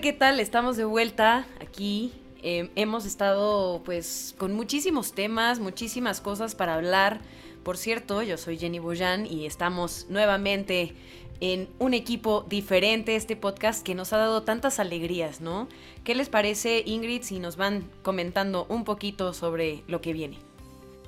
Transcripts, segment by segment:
¿Qué tal? Estamos de vuelta aquí. Eh, hemos estado pues con muchísimos temas, muchísimas cosas para hablar. Por cierto, yo soy Jenny Boyan y estamos nuevamente en un equipo diferente, este podcast que nos ha dado tantas alegrías, ¿no? ¿Qué les parece, Ingrid, si nos van comentando un poquito sobre lo que viene?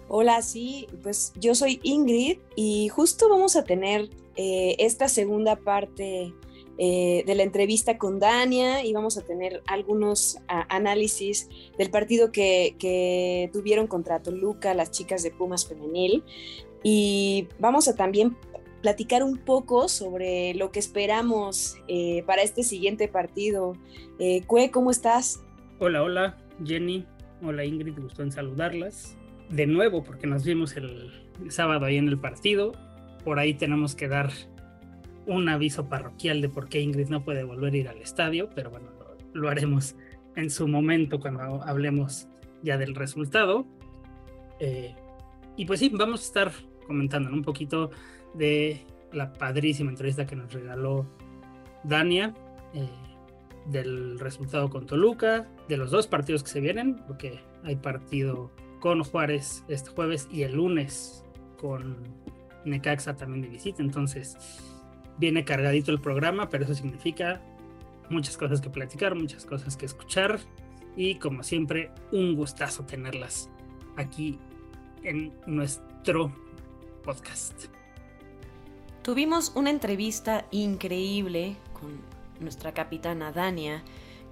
Hola, sí, pues yo soy Ingrid y justo vamos a tener eh, esta segunda parte eh, de la entrevista con Dania y vamos a tener algunos análisis del partido que, tuvieron contra Toluca las chicas de Pumas Femenil. Y vamos a también platicar un poco sobre lo que esperamos eh, para este siguiente partido. Eh, Cue, ¿cómo estás? Hola, hola, Jenny. Hola, Ingrid, gusto en saludarlas. De nuevo, porque nos vimos el sábado ahí en el partido. Por ahí tenemos que dar un aviso parroquial de por qué Ingrid no puede volver a ir al estadio, pero bueno, lo, haremos en su momento cuando hablemos ya del resultado. Eh, y pues sí, vamos a estar comentando un poquito de la padrísima entrevista que nos regaló Dania, eh, del resultado con Toluca, de los dos partidos que se vienen, porque hay partido con Juárez este jueves y el lunes con Necaxa también de visita, entonces viene cargadito el programa, pero eso significa muchas cosas que platicar, muchas cosas que escuchar. Y como siempre un gustazo tenerlas aquí en nuestro podcast. Tuvimos una entrevista increíble con nuestra capitana Dania,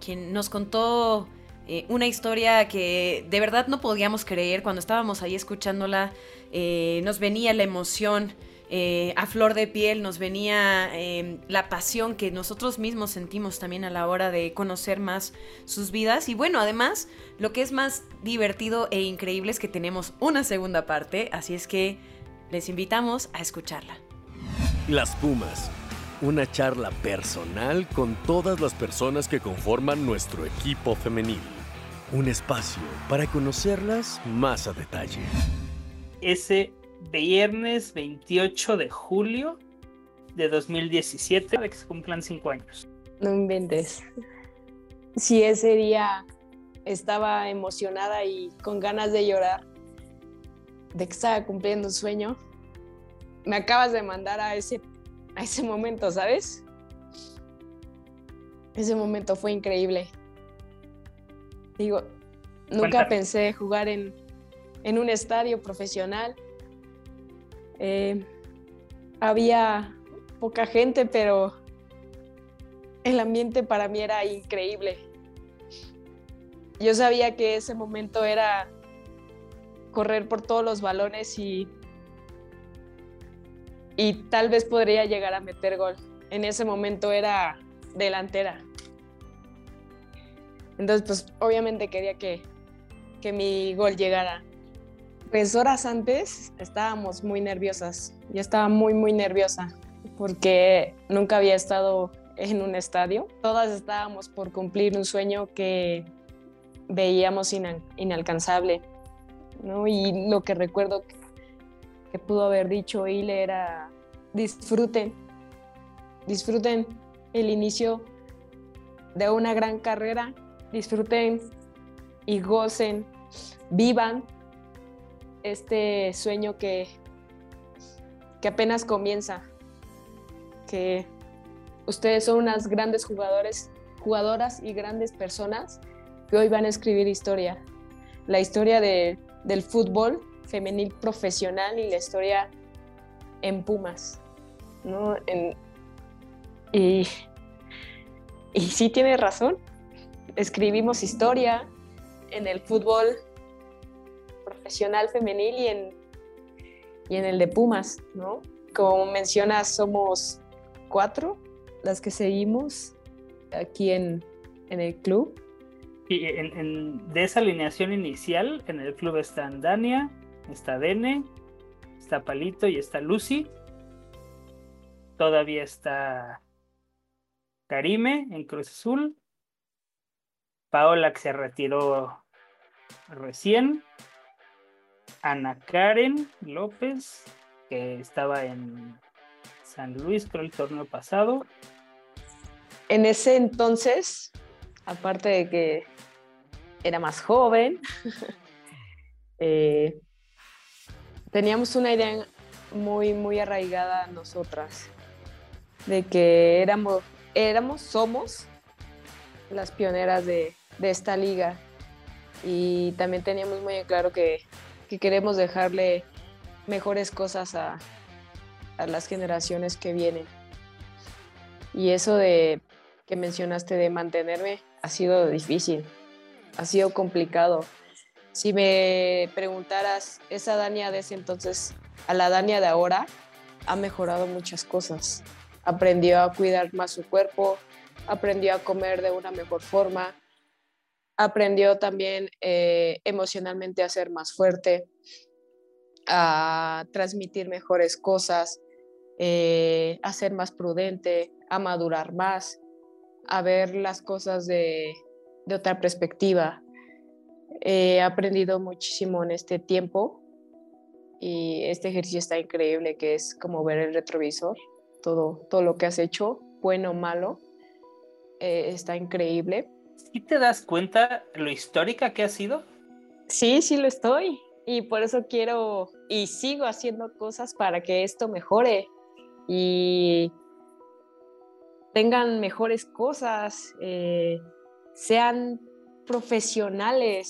quien nos contó eh, una historia que de verdad no podíamos creer. Cuando estábamos ahí escuchándola, eh, nos venía la emoción eh, a flor de piel, nos venía em, la pasión que nosotros mismos sentimos también a la hora de conocer más sus vidas. Y bueno, además, lo que es más divertido e increíble es que tenemos una segunda parte, así es que les invitamos a escucharla. Las Pumas, una charla personal con todas las personas que conforman nuestro equipo femenil. Un espacio para conocerlas más a detalle. Ese viernes 28 de julio de 2017, de que se cumplan cinco años. No inventes. Si ese día estaba emocionada y con ganas de llorar de que estaba cumpliendo un sueño, me acabas de mandar a ese, a ese momento, ¿sabes? Ese momento fue increíble. Digo, nunca pensé jugar en, en un estadio profesional eh, había poca gente, pero el ambiente para mí era increíble. Yo sabía que ese momento era correr por todos los balones y, y tal vez podría llegar a meter gol. En ese momento era delantera. Entonces, pues obviamente quería que, que mi gol llegara. Pues horas antes estábamos muy nerviosas. Yo estaba muy, muy nerviosa porque nunca había estado en un estadio. Todas estábamos por cumplir un sueño que veíamos inalcanzable. ¿no? Y lo que recuerdo que, pudo haber dicho Ile era disfruten, disfruten el inicio de una gran carrera, disfruten y gocen, vivan este sueño que, que apenas comienza, que ustedes son unas grandes jugadores, jugadoras y grandes personas que hoy van a escribir historia. La historia de, del fútbol femenil profesional y la historia en Pumas. ¿no? y, y sí tiene razón. Escribimos historia en el fútbol femenil y en, y en el de Pumas, ¿no? Como mencionas, somos cuatro las que seguimos aquí en, en el club Y de esa alineación inicial, en el club están Dania, está Dene, está Palito y está Lucy. Todavía está Karime en Cruz Azul. Paola que se retiró recién. Ana Karen López, que estaba en San Luis, creo el torneo pasado. En ese entonces, aparte de que era más joven, eh, teníamos una idea muy, muy arraigada nosotras, de que éramos, éramos, somos las pioneras de, esta liga. Y también teníamos muy claro que, queremos dejarle mejores cosas a, a las generaciones que vienen. Y eso de que mencionaste de mantenerme ha sido difícil, ha sido complicado. Si me preguntaras, esa Dania de ese entonces a la Dania de ahora, ha mejorado muchas cosas. Aprendió a cuidar más su cuerpo, aprendió a comer de una mejor forma, aprendió también eh, emocionalmente a ser más fuerte, a transmitir mejores cosas, eh, a ser más prudente, a madurar más, a ver las cosas de, otra perspectiva. He aprendido muchísimo en este tiempo y este ejercicio está increíble, que es como ver el retrovisor, todo, todo lo que has hecho, bueno o malo, eh, está increíble. ¿Y te das cuenta lo histórica que ha sido? Sí, sí lo estoy. Y por eso quiero y sigo haciendo cosas para que esto mejore y tengan mejores cosas, eh, sean profesionales,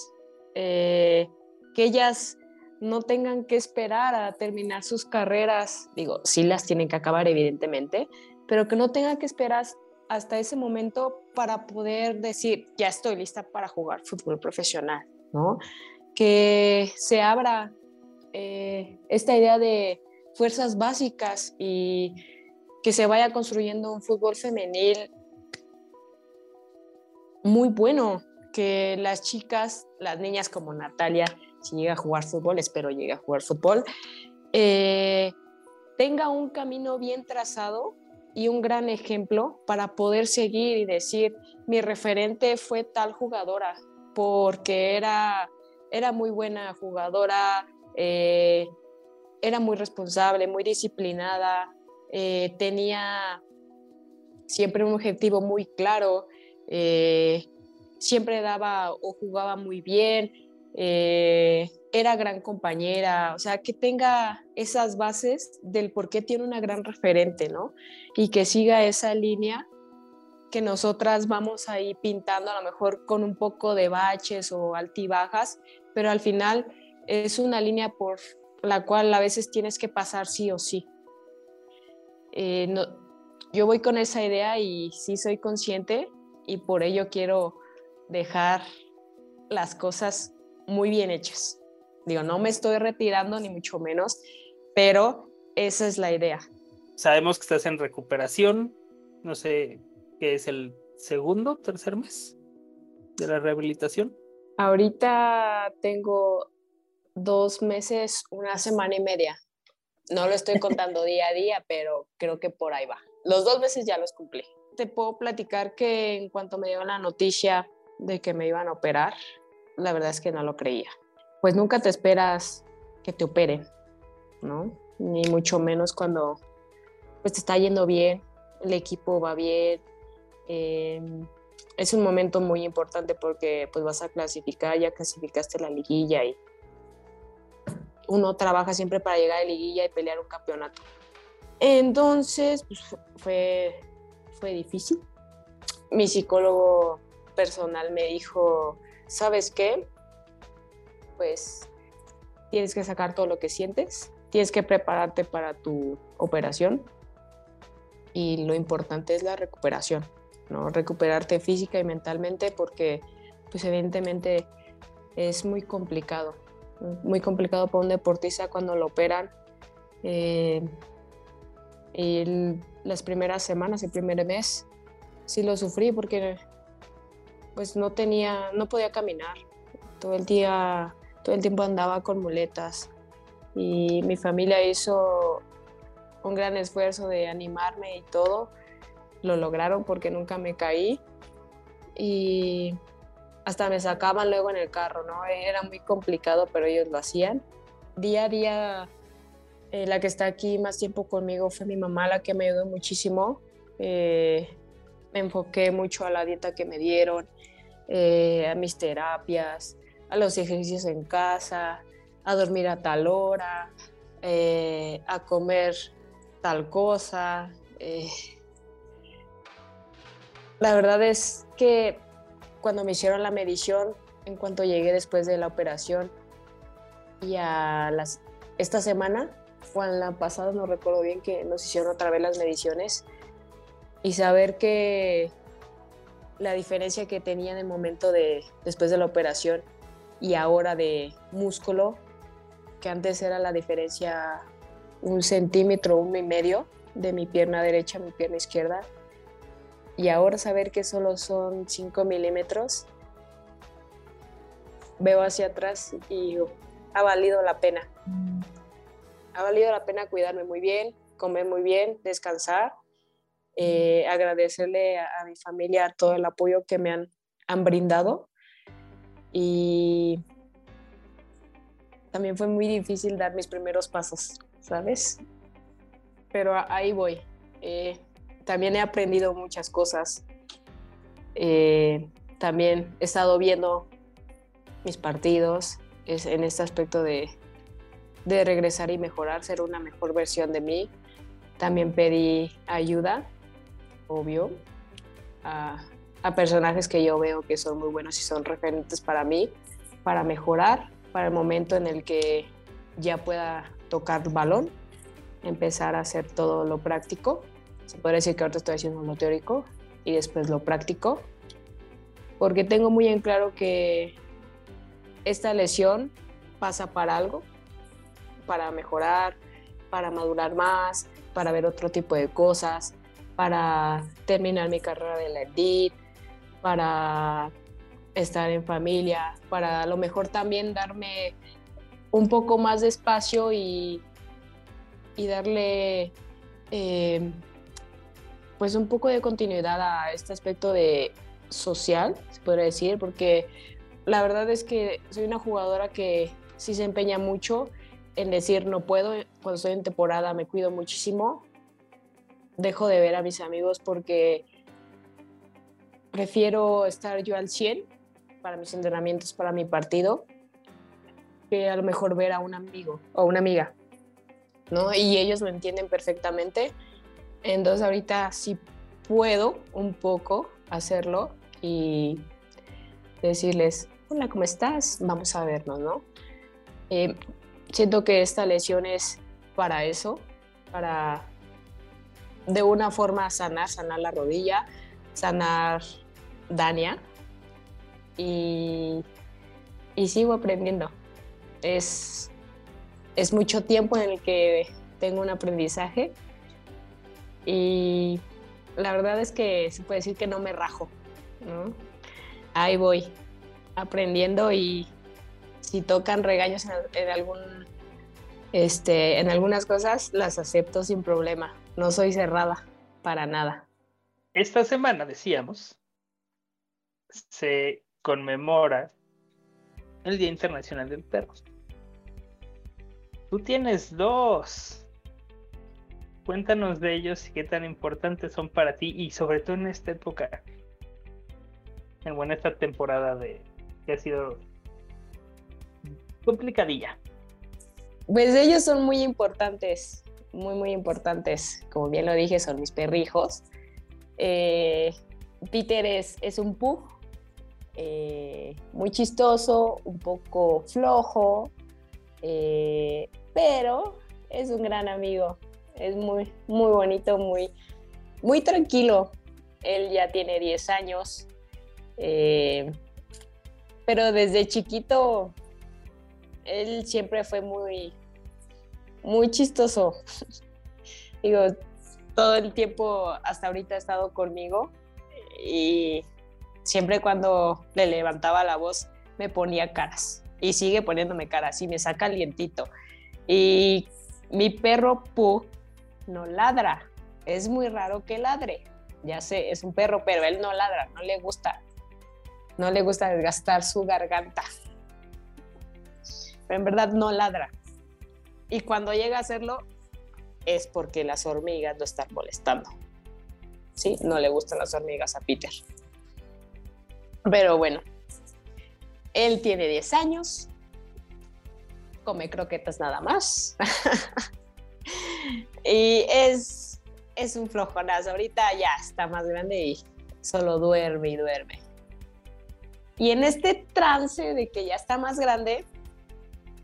eh, que ellas no tengan que esperar a terminar sus carreras, digo, sí las tienen que acabar evidentemente, pero que no tengan que esperar hasta ese momento para poder decir, ya estoy lista para jugar fútbol profesional, ¿no? Que se abra eh, esta idea de fuerzas básicas y que se vaya construyendo un fútbol femenil muy bueno, que las chicas, las niñas como Natalia, si llega a jugar fútbol, espero llegue a jugar fútbol, eh, tenga un camino bien trazado y un gran ejemplo para poder seguir y decir, mi referente fue tal jugadora, porque era, era muy buena jugadora, eh, era muy responsable, muy disciplinada, eh, tenía siempre un objetivo muy claro, eh, siempre daba o jugaba muy bien, eh, era gran compañera, o sea, que tenga esas bases del por qué tiene una gran referente, ¿no? Y que siga esa línea que nosotras vamos ahí pintando a lo mejor con un poco de baches o altibajas, pero al final es una línea por la cual a veces tienes que pasar sí o sí. Eh, yo voy con esa idea y sí soy consciente y por ello quiero dejar las cosas muy bien hechas. Digo, no me estoy retirando ni mucho menos, pero esa es la idea. Sabemos que estás en recuperación, no sé qué es el segundo, tercer mes de la rehabilitación. Ahorita tengo dos meses, una semana y media. No lo estoy contando día a día, pero creo que por ahí va. Los dos meses ya los cumplí. Te puedo platicar que en cuanto me dio la noticia de que me iban a operar, la verdad es que no lo creía. Pues nunca te esperas que te operen, ¿no? Ni mucho menos cuando pues te está yendo bien, el equipo va bien. Em, es un momento muy importante porque pues vas a clasificar, ya clasificaste la liguilla y uno trabaja siempre para llegar a liguilla y pelear un campeonato. Entonces, pues, fue, fue difícil. Mi psicólogo personal me dijo, ¿sabes qué? Pues tienes que sacar todo lo que sientes, tienes que prepararte para tu operación y lo importante es la recuperación, ¿no? Recuperarte física y mentalmente porque pues evidentemente es muy complicado muy complicado para un deportista cuando lo operan. Eh, y las primeras semanas, el primer mes, sí lo sufrí porque pues no tenía, no podía caminar. Todo el día, todo el tiempo andaba con muletas y mi familia hizo un gran esfuerzo de animarme y todo. Lo lograron porque nunca me caí y hasta me sacaban luego en el carro, ¿no? Era muy complicado, pero ellos lo hacían. Día a día, eh, la que está aquí más tiempo conmigo fue mi mamá, la que me ayudó muchísimo. Eh, me enfoqué mucho a la dieta que me dieron, eh, a mis terapias, a los ejercicios en casa, a dormir a tal hora, a comer tal cosa. la verdad es que cuando me hicieron la medición, en cuanto llegué después de la operación, y a las, esta semana, o en la pasada, no recuerdo bien, que nos hicieron otra vez las mediciones, y saber que la diferencia que tenía en el momento de después de la operación y ahora de músculo, que antes era la diferencia un centímetro, uno y medio de mi pierna derecha a mi pierna izquierda, y ahora saber que solo son 5 milímetros, veo hacia atrás y ha valido la pena. Ha valido la pena cuidarme muy bien, comer muy bien, descansar, eh, agradecerle a, mi familia todo el apoyo que me han, han brindado. Y también fue muy difícil dar mis primeros pasos, ¿sabes? Pero ahí voy. Eh, también he aprendido muchas cosas. Eh, también he estado viendo mis partidos es en este aspecto de, de regresar y mejorar, ser una mejor versión de mí. También pedí ayuda, obvio, a, personajes que yo veo que son muy buenos y son referentes para mí, para mejorar, para el momento en el que ya pueda tocar balón, empezar a hacer todo lo práctico. Se puede decir que ahora estoy haciendo lo teórico y después lo práctico, porque tengo muy en claro que esta lesión pasa para algo, para mejorar, para madurar más, para ver otro tipo de cosas, para terminar mi carrera de la EDIT, para estar en familia, para a lo mejor también darme un poco más de espacio y, y darle eh, pues un poco de continuidad a este aspecto de social, se podría decir, porque la verdad es que soy una jugadora que sí se empeña mucho en decir no puedo, cuando estoy en temporada me cuido muchísimo, dejo de ver a mis amigos porque prefiero estar yo al 100 para mis entrenamientos, para mi partido, que a lo mejor ver a un amigo o una amiga, ¿no? Y ellos lo entienden perfectamente entonces ahorita sí puedo un poco hacerlo y decirles, hola, ¿cómo estás? Vamos a vernos, ¿no? Eh, siento que esta lesión es para eso, para de una forma sanar, sanar la rodilla, sanar Dania y, y sigo aprendiendo. Es, es mucho tiempo en el que tengo un aprendizaje y la verdad es que se puede decir que no me rajo, Ahí voy, aprendiendo y si tocan regaños en, algún, este, en algunas cosas, las acepto sin problema. No soy cerrada para nada. Esta semana, decíamos, se conmemora el Día Internacional del Perro. Tú tienes dos Cuéntanos de ellos y qué tan importantes son para ti y sobre todo en esta época, en esta temporada de que ha sido complicadilla. Pues ellos son muy importantes, muy muy importantes. Como bien lo dije, son mis perrijos. Eh, Peter es, es un pug, eh, muy chistoso, un poco flojo, eh, pero es un gran amigo es muy, muy bonito, muy, muy tranquilo. Él ya tiene 10 años, pero desde chiquito él siempre fue muy, muy chistoso. Digo, todo el tiempo hasta ahorita ha estado conmigo y siempre cuando le levantaba la voz me ponía caras y sigue poniéndome caras y me saca alientito. Y mi perro Pu no ladra, es muy raro que ladre. Ya sé, es un perro, pero él no ladra, no le gusta. No le gusta desgastar su garganta. Pero en verdad no ladra. Y cuando llega a hacerlo es porque las hormigas lo están molestando. ¿Sí? No le gustan las hormigas a Peter. Pero bueno, él tiene 10 años, come croquetas nada más. y es, es un flojonazo. Ahorita ya está más grande y solo duerme y duerme. Y en este trance de que ya está más grande,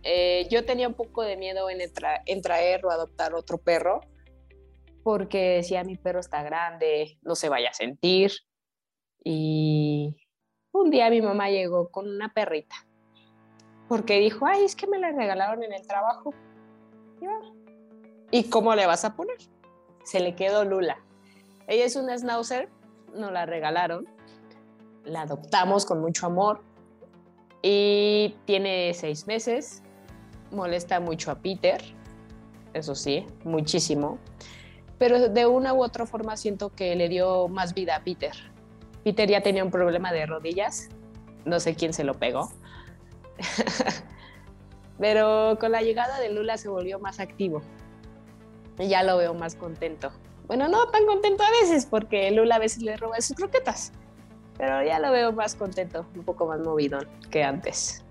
eh, yo tenía un poco de miedo en, en traer o adoptar otro perro, porque decía, mi perro está grande, no se vaya a sentir. Y un día mi mamá llegó con una perrita, porque dijo, ay, es que me la regalaron en el trabajo. ¿Y cómo le vas a poner? Se le quedó Lula. Ella es una schnauzer, nos la regalaron, la adoptamos con mucho amor y tiene seis meses molesta mucho a Peter, eso sí, muchísimo, pero de una u otra forma siento que le dio más vida a Peter. Peter ya tenía un problema de rodillas, no sé quién se lo pegó, pero con la llegada de Lula se volvió más activo y ya lo veo más contento. Bueno, no tan contento a veces porque Lula a veces le roba sus croquetas, pero ya lo veo más contento, un poco más movido que antes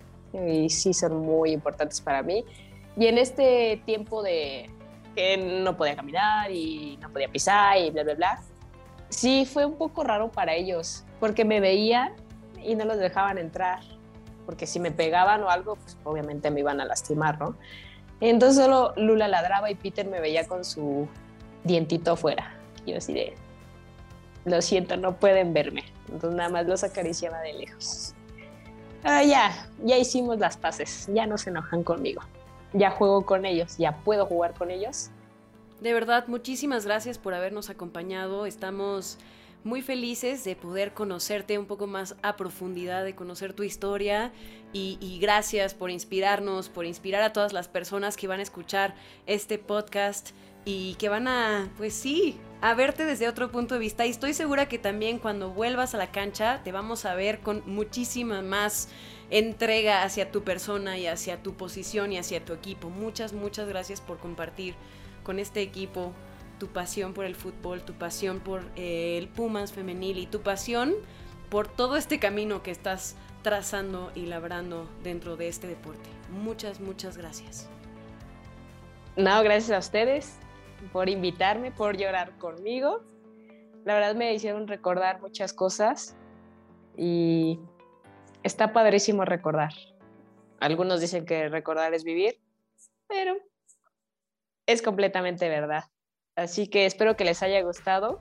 y sí son muy importantes para mí. Y en este tiempo de que no podía caminar y no podía pisar y bla, bla, bla, sí fue un poco raro para ellos, porque me veían y no los dejaban entrar, porque si me pegaban o algo, pues obviamente me iban a lastimar, ¿no? Entonces solo Lula ladraba y Peter me veía con su dientito afuera. Yo así de, lo siento, no pueden verme. Entonces nada más los acariciaba de lejos. Ah, ya, ya hicimos las paces, ya no se enojan conmigo, ya juego con ellos, ya puedo jugar con ellos. De verdad, muchísimas gracias por habernos acompañado, estamos muy felices de poder conocerte un poco más a profundidad, de conocer tu historia. Y, y, gracias por inspirarnos, por inspirar a todas las personas que van a escuchar este podcast y que van a, pues sí, a verte desde otro punto de vista. Y estoy segura que también cuando vuelvas a la cancha te vamos a ver con muchísima más entrega hacia tu persona y hacia tu posición y hacia tu equipo. Muchas, muchas gracias por compartir con este equipo tu pasión por el fútbol, tu pasión por eh, el Pumas femenil y tu pasión por todo este camino que estás trazando y labrando dentro de este deporte. Muchas, muchas gracias. No, gracias a ustedes por invitarme, por llorar conmigo. La verdad me hicieron recordar muchas cosas y está padrísimo recordar. Algunos dicen que recordar es vivir, pero es completamente verdad. Así que espero que les haya gustado,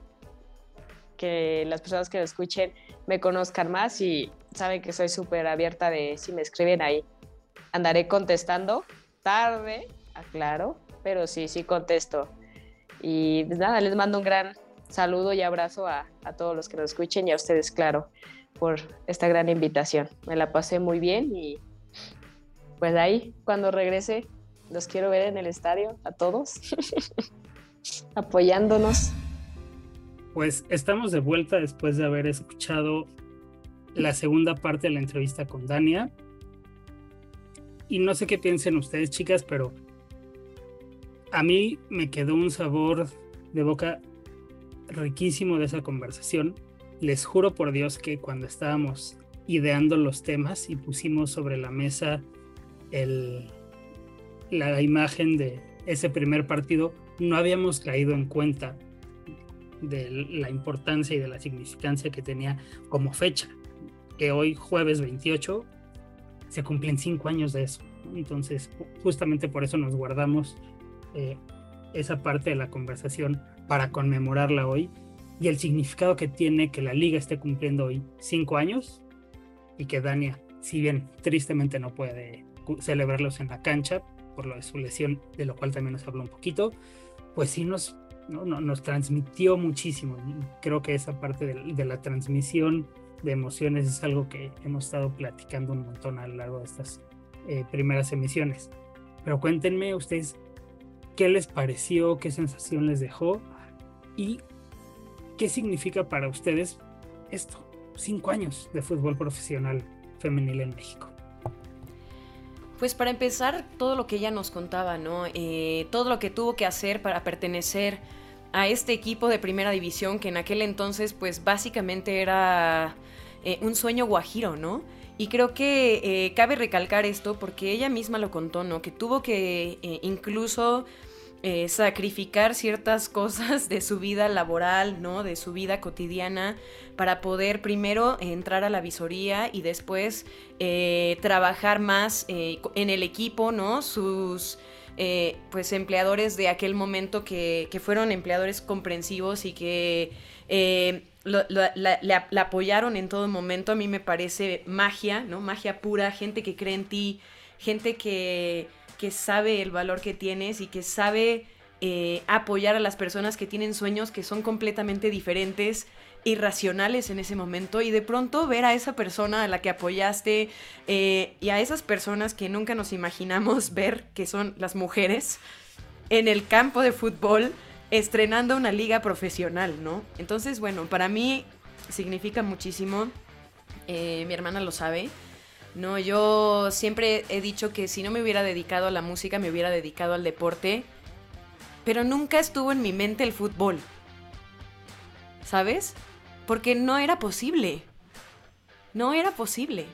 que las personas que lo escuchen me conozcan más y saben que soy súper abierta de si me escriben ahí. Andaré contestando tarde, aclaro, pero sí, sí contesto. Y pues nada, les mando un gran saludo y abrazo a, todos los que nos escuchen y a ustedes, claro, por esta gran invitación. Me la pasé muy bien y pues ahí, cuando regrese, los quiero ver en el estadio, a todos, apoyándonos. Pues estamos de vuelta después de haber escuchado la segunda parte de la entrevista con Dania. Y no sé qué piensen ustedes, chicas, pero a mí me quedó un sabor de boca riquísimo de esa conversación. Les juro por Dios que cuando estábamos ideando los temas y pusimos sobre la mesa el, la imagen de ese primer partido, no habíamos caído en cuenta de la importancia y de la significancia que tenía como fecha, que hoy jueves 28 se cumplen cinco años de eso. Entonces, justamente por eso nos guardamos eh, esa parte de la conversación para conmemorarla hoy y el significado que tiene que la liga esté cumpliendo hoy cinco años y que Dania, si bien tristemente no puede celebrarlos en la cancha por lo de su lesión, de lo cual también nos habló un poquito, pues sí nos, nos transmitió muchísimo. Creo que esa parte de, de la transmisión de emociones, es algo que hemos estado platicando un montón a lo largo de estas eh, primeras emisiones. Pero cuéntenme ustedes qué les pareció, qué sensación les dejó y qué significa para ustedes esto, cinco años de fútbol profesional femenil en México. Pues para empezar, todo lo que ella nos contaba, ¿no? Eh, todo lo que tuvo que hacer para pertenecer a este equipo de primera división que en aquel entonces pues básicamente era eh, un sueño guajiro, ¿no? Y creo que eh, cabe recalcar esto porque ella misma lo contó, ¿no? Que tuvo que incluso eh, sacrificar ciertas cosas de su vida laboral, ¿no? De su vida cotidiana, para poder primero entrar a la visoría y después eh, trabajar más eh, en el equipo, ¿no? Sus pues empleadores de aquel momento que, fueron empleadores comprensivos y que la, apoyaron en todo momento. A mí me parece magia, ¿no? Magia pura, gente que cree en ti, gente que que sabe el valor que tienes y que sabe eh, apoyar a las personas que tienen sueños que son completamente diferentes, irracionales en ese momento y de pronto ver a esa persona a la que apoyaste eh, y a esas personas que nunca nos imaginamos ver, que son las mujeres, en el campo de fútbol estrenando una liga profesional, ¿no? Entonces, bueno, para mí significa muchísimo, eh, mi hermana lo sabe, no, yo siempre he dicho que si no me hubiera dedicado a la música, me hubiera dedicado al deporte. Pero nunca estuvo en mi mente el fútbol. ¿Sabes? Porque no era posible. No era posible.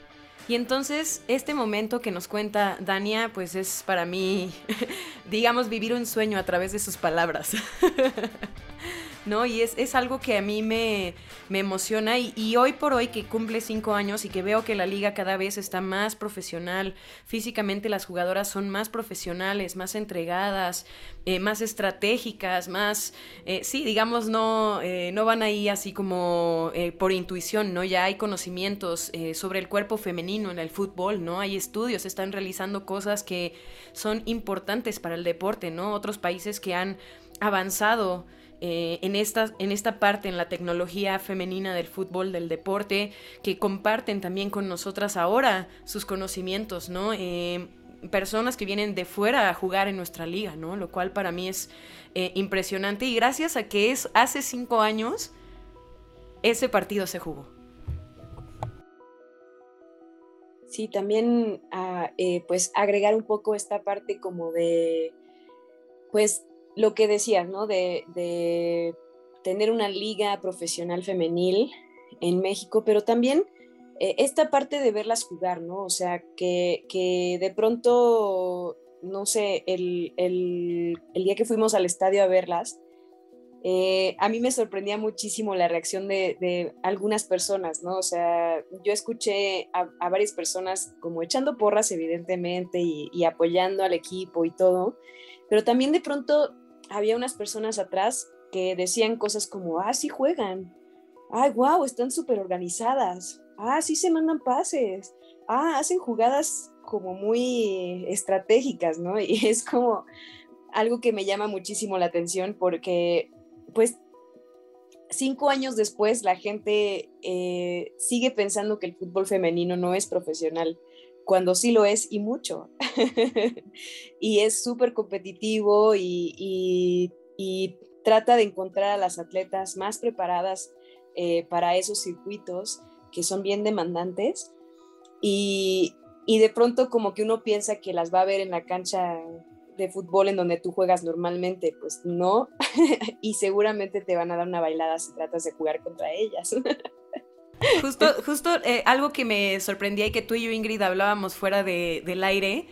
Y entonces este momento que nos cuenta Dania, pues es para mí, digamos, vivir un sueño a través de sus palabras. ¿no? Y es, algo que a mí me, emociona y, hoy por hoy que cumple cinco años y que veo que la liga cada vez está más profesional, físicamente las jugadoras son más profesionales, más entregadas, eh, más estratégicas, más, eh, sí, digamos, no, eh, no van ahí así como por intuición, ¿no? Ya hay conocimientos sobre el cuerpo femenino en el fútbol, ¿no? Hay estudios, están realizando cosas que son importantes para el deporte, ¿no? Otros países que han avanzado eh, en, esta, en esta parte, en la tecnología femenina del fútbol, del deporte, que comparten también con nosotras ahora sus conocimientos, ¿no? Eh, personas que vienen de fuera a jugar en nuestra liga, ¿no? Lo cual para mí es eh, impresionante y gracias a que es hace cinco años ese partido se jugó. Sí, también ah, pues agregar un poco esta parte como de pues lo que decías, ¿no? De, tener una liga profesional femenil en México, pero también eh, esta parte de verlas jugar, ¿no? O sea, que, de pronto, no sé, el, día que fuimos al estadio a verlas, eh, a mí me sorprendía muchísimo la reacción de, algunas personas, ¿no? O sea, yo escuché a, varias personas como echando porras, evidentemente, y apoyando al equipo y todo, pero también de pronto había unas personas atrás que decían cosas como, ah, sí juegan, ay, wow, están súper organizadas, ah, sí se mandan pases, ah, hacen jugadas como muy estratégicas, ¿no? Y es como algo que me llama muchísimo la atención porque, pues, cinco años después la gente eh, sigue pensando que el fútbol femenino no es profesional cuando sí lo es y mucho. y es súper competitivo y, trata de encontrar a las atletas más preparadas eh, para esos circuitos que son bien demandantes. Y, de pronto como que uno piensa que las va a ver en la cancha de fútbol en donde tú juegas normalmente, pues no, y seguramente te van a dar una bailada si tratas de jugar contra ellas. Justo, justo eh, algo que me sorprendía y que tú y yo, Ingrid, hablábamos fuera de, del aire,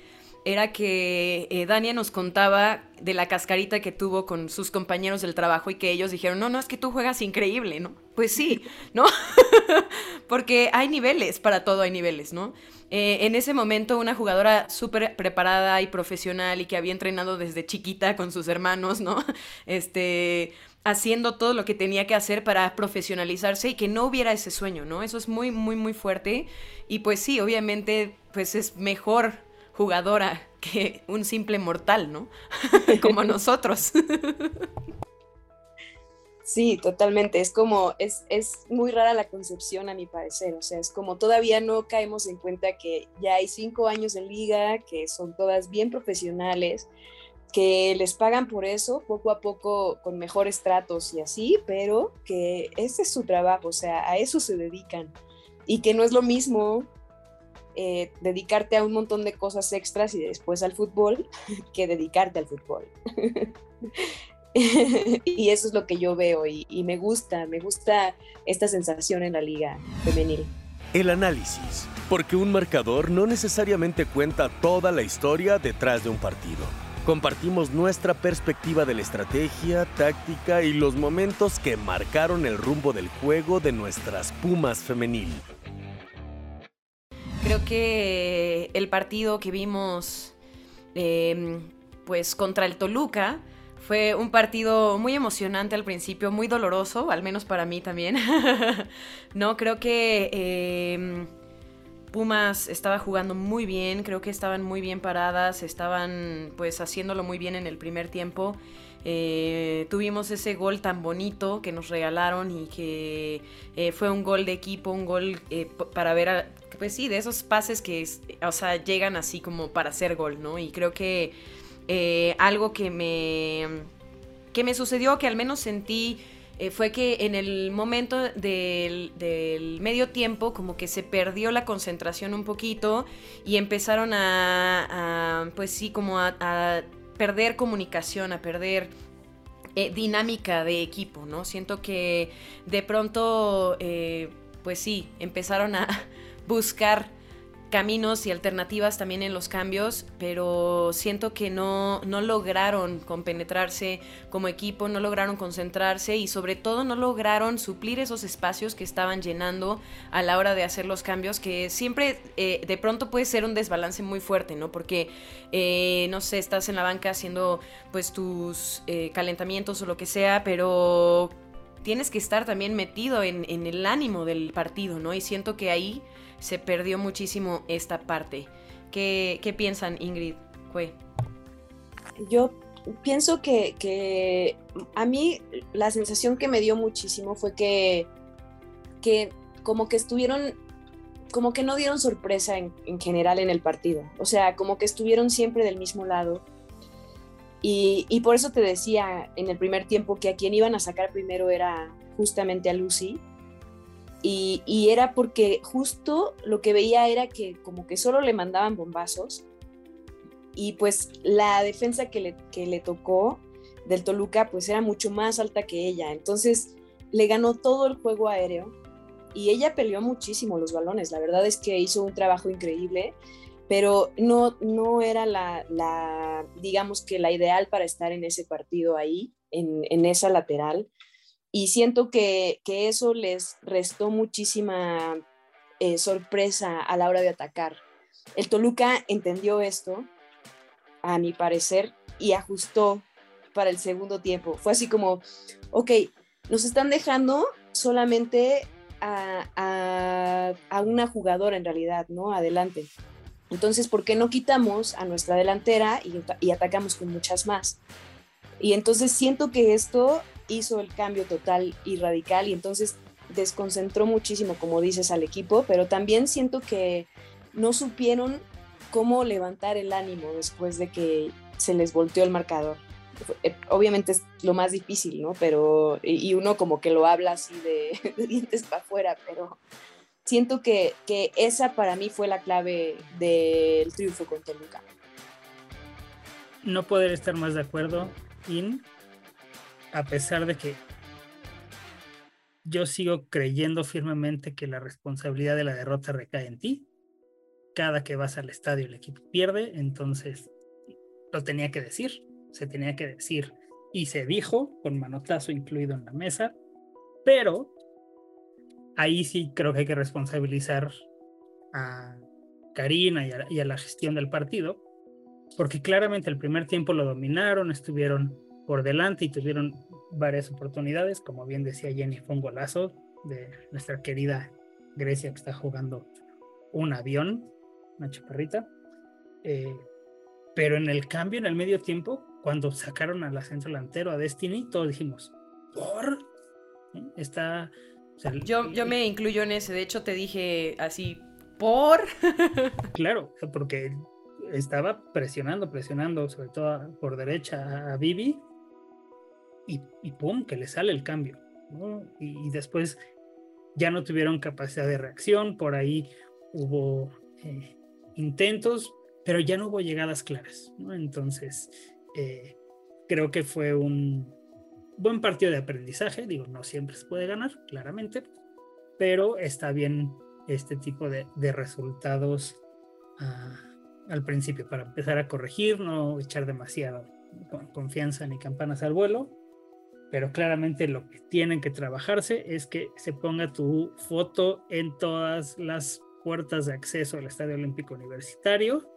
era que eh, Dania nos contaba de la cascarita que tuvo con sus compañeros del trabajo y que ellos dijeron, no, no, es que tú juegas increíble, ¿no? Pues sí, ¿no? Porque hay niveles, para todo hay niveles, ¿no? Eh, en ese momento una jugadora súper preparada y profesional y que había entrenado desde chiquita con sus hermanos, ¿no? Este, haciendo todo lo que tenía que hacer para profesionalizarse y que no hubiera ese sueño, ¿no? Eso es muy, muy, muy fuerte. Y pues sí, obviamente, pues es mejor jugadora que un simple mortal, ¿no? Como nosotros. Sí, totalmente. Es como, es, es muy rara la concepción a mi parecer. O sea, es como todavía no caemos en cuenta que ya hay cinco años en liga, que son todas bien profesionales, que les pagan por eso, poco a poco con mejores tratos y así, pero que ese es su trabajo, o sea, a eso se dedican. Y que no es lo mismo eh, dedicarte a un montón de cosas extras y después al fútbol que dedicarte al fútbol. y eso es lo que yo veo y, y me gusta, me gusta esta sensación en la liga femenil. El análisis, porque un marcador no necesariamente cuenta toda la historia detrás de un partido. Compartimos nuestra perspectiva de la estrategia, táctica y los momentos que marcaron el rumbo del juego de nuestras Pumas femenil. Creo que el partido que vimos eh, pues contra el Toluca fue un partido muy emocionante al principio, muy doloroso, al menos para mí también. no, creo que eh, Pumas estaba jugando muy bien, creo que estaban muy bien paradas, estaban pues haciéndolo muy bien en el primer tiempo. Eh, tuvimos ese gol tan bonito que nos regalaron y que eh, fue un gol de equipo, un gol eh, para ver, a, pues sí, de esos pases que, o sea, llegan así como para hacer gol, ¿no? Y creo que eh, algo que me, que me sucedió, que al menos sentí, eh, fue que en el momento del, del, medio tiempo como que se perdió la concentración un poquito y empezaron a, pues sí, como a, a, perder comunicación, a perder eh, dinámica de equipo, ¿no? Siento que de pronto, eh, pues sí, empezaron a buscar caminos y alternativas también en los cambios, pero siento que no, no lograron compenetrarse como equipo, no lograron concentrarse y sobre todo no lograron suplir esos espacios que estaban llenando a la hora de hacer los cambios, que siempre eh, de pronto puede ser un desbalance muy fuerte, ¿no? Porque, eh, no sé, estás en la banca haciendo pues tus eh, calentamientos o lo que sea, pero tienes que estar también metido en, en el ánimo del partido, ¿no? Y siento que ahí se perdió muchísimo esta parte. ¿Qué, qué piensan, Ingrid? Cue? Yo pienso que, que, a mí la sensación que me dio muchísimo fue que, que como que estuvieron, como que no dieron sorpresa en, en, general en el partido. O sea, como que estuvieron siempre del mismo lado. Y, por eso te decía en el primer tiempo que a quien iban a sacar primero era justamente a Lucy y, y, era porque justo lo que veía era que como que solo le mandaban bombazos y pues la defensa que le, que le tocó del Toluca pues era mucho más alta que ella. Entonces le ganó todo el juego aéreo y ella peleó muchísimo los balones. La verdad es que hizo un trabajo increíble, pero no, no era la, digamos que la ideal para estar en ese partido ahí, en, en esa lateral y siento que, que eso les restó muchísima eh, sorpresa a la hora de atacar. El Toluca entendió esto, a mi parecer, y ajustó para el segundo tiempo. Fue así como, ok, nos están dejando solamente a, a una jugadora en realidad, ¿no? Adelante. Entonces, ¿por qué no quitamos a nuestra delantera y, atacamos con muchas más? Y entonces siento que esto hizo el cambio total y radical y entonces desconcentró muchísimo, como dices, al equipo, pero también siento que no supieron cómo levantar el ánimo después de que se les volteó el marcador. Eh, obviamente es lo más difícil, ¿no? Pero, y uno como que lo habla así de, de dientes para afuera, pero siento que, que, esa para mí fue la clave del triunfo con Toluca. No poder estar más de acuerdo, In, a pesar de que yo sigo creyendo firmemente que la responsabilidad de la derrota recae en ti. Cada que vas al estadio el equipo pierde, entonces lo tenía que decir, se tenía que decir y se dijo con manotazo incluido en la mesa, pero ahí sí creo que hay que responsabilizar a Karina y a, y a la gestión del partido, porque claramente el primer tiempo lo dominaron, estuvieron por delante y tuvieron varias oportunidades. Como bien decía Jenny, fue un golazo de nuestra querida Grecia que está jugando un avión, una chaparrita. Eh, pero en el cambio, en el medio tiempo, cuando sacaron al centro delantero, a Destiny, todos dijimos, ¿por? Está... yo, yo me incluyo en ese, de hecho te dije así, por... claro, porque estaba presionando, presionando, sobre todo por derecha a Bibi, y, y pum, que le sale el cambio. Y, después ya no tuvieron capacidad de reacción, por ahí hubo eh, intentos, pero ya no hubo llegadas claras. Entonces, eh, creo que fue un buen partido de aprendizaje. Digo, no siempre se puede ganar, claramente, pero está bien este tipo de, resultados ah, al principio para empezar a corregir, no echar demasiada confianza ni campanas al vuelo pero claramente lo que tienen que trabajarse es que se ponga tu foto en todas las puertas de acceso al Estadio Olímpico Universitario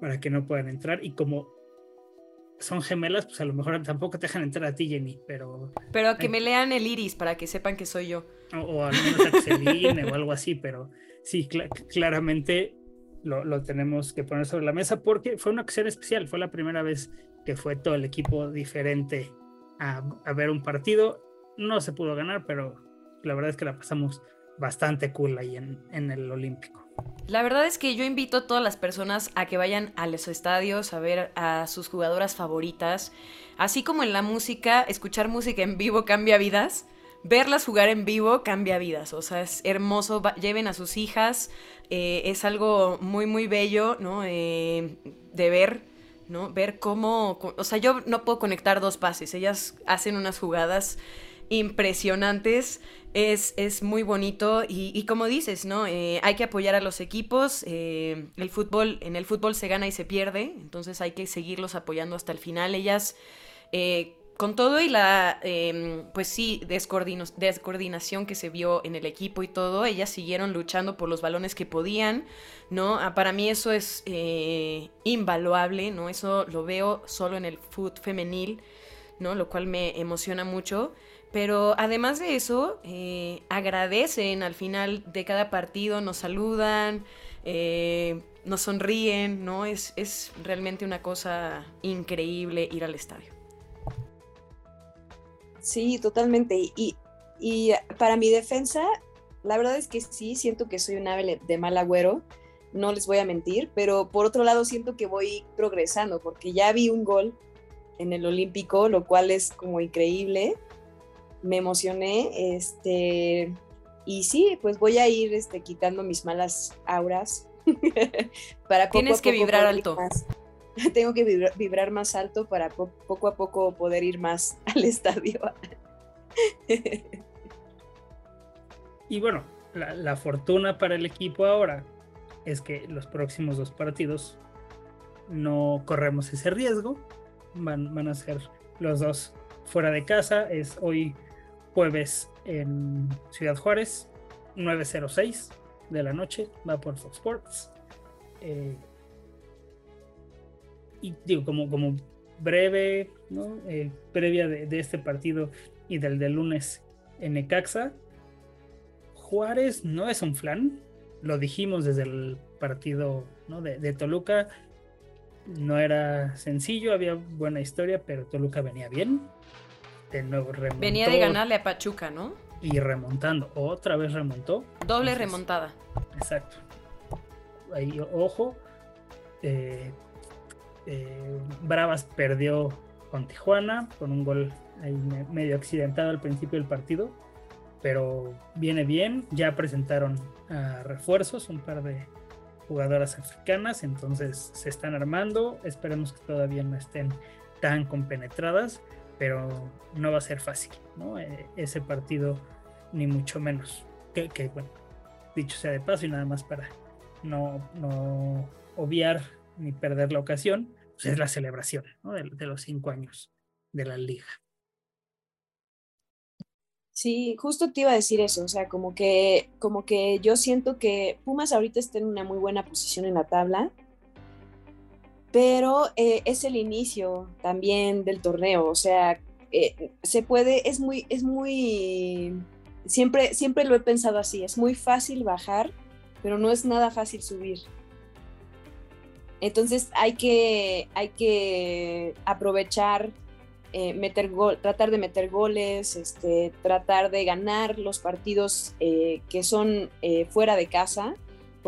para que no puedan entrar y como son gemelas, pues a lo mejor tampoco te dejan entrar a ti, Jenny, pero... Pero que me lean el iris para que sepan que soy yo. O, al menos a o algo así, pero sí, claramente lo, lo, tenemos que poner sobre la mesa porque fue una ocasión especial, fue la primera vez que fue todo el equipo diferente a, ver un partido. No se pudo ganar, pero la verdad es que la pasamos bastante cool ahí en, en, el Olímpico. La verdad es que yo invito a todas las personas a que vayan a los estadios a ver a sus jugadoras favoritas. Así como en la música, escuchar música en vivo cambia vidas. Verlas jugar en vivo cambia vidas. O sea, es hermoso. lleven a sus hijas. Eh, es algo muy, muy bello, ¿no? Eh, de ver ¿no? Ver cómo, o sea, yo no puedo conectar dos pases, ellas hacen unas jugadas impresionantes, es, es muy bonito y, como dices, ¿no? Eh, hay que apoyar a los equipos, eh, el fútbol, en el fútbol se gana y se pierde, entonces hay que seguirlos apoyando hasta el final, ellas... Eh, con todo y la, em, pues sí, descoordinación que se vio en el equipo y todo, ellas siguieron luchando por los balones que podían, ¿no? Ah, para mí eso es eh, invaluable, ¿no? Eso lo veo solo en el foot femenil, ¿no? Lo cual me emociona mucho. Pero además de eso, eh, agradecen al final de cada partido, nos saludan, eh, nos sonríen, ¿no? Es, es realmente una cosa increíble ir al estadio. Sí, totalmente. Y, y para mi defensa, la verdad es que sí, siento que soy un ave de mal agüero, no les voy a mentir, pero por otro lado siento que voy progresando porque ya vi un gol en el Olímpico, lo cual es como increíble. Me emocioné, este, y sí, pues voy a ir este, quitando mis malas auras para Tienes que vibrar alto. tengo que vibrar, más alto para poco a poco poder ir más al estadio. y bueno, la, fortuna para el equipo ahora es que los próximos dos partidos no corremos ese riesgo. Van, van a ser los dos fuera de casa. Es hoy jueves en Ciudad Juárez, 9.06 de la noche. Va por Fox Sports. Eh, y digo, como, como breve, ¿no? Eh, previa de, este partido y del de lunes en Necaxa, Juárez no es un flan, lo dijimos desde el partido ¿no? de, Toluca, no era sencillo, había buena historia, pero Toluca venía bien. De nuevo remontó. Venía de ganarle a Pachuca, ¿no? Y remontando, otra vez remontó. Doble remontada. Exacto. Ahí, ojo, eh, eh, Bravas perdió con Tijuana con un gol medio accidentado al principio del partido, pero viene bien. Ya presentaron refuerzos, un par de jugadoras africanas, entonces se están armando. Esperemos que todavía no estén tan compenetradas, pero no va a ser fácil, ¿no? E, ese partido, ni mucho menos. Que, bueno, dicho sea de paso y nada más para no, no obviar ni perder la ocasión, pues, es la celebración de, los cinco años de la liga. Sí, justo te iba a decir eso, o sea, como que, como que yo siento que Pumas ahorita está en una muy buena posición en la tabla, pero eh, es el inicio también del torneo, o sea, eh, se puede, es muy, es muy, siempre, siempre lo he pensado así, es muy fácil bajar, pero no es nada fácil subir. Entonces hay que, hay que aprovechar eh, meter tratar de meter goles, este, tratar de ganar los partidos que son fuera de casa,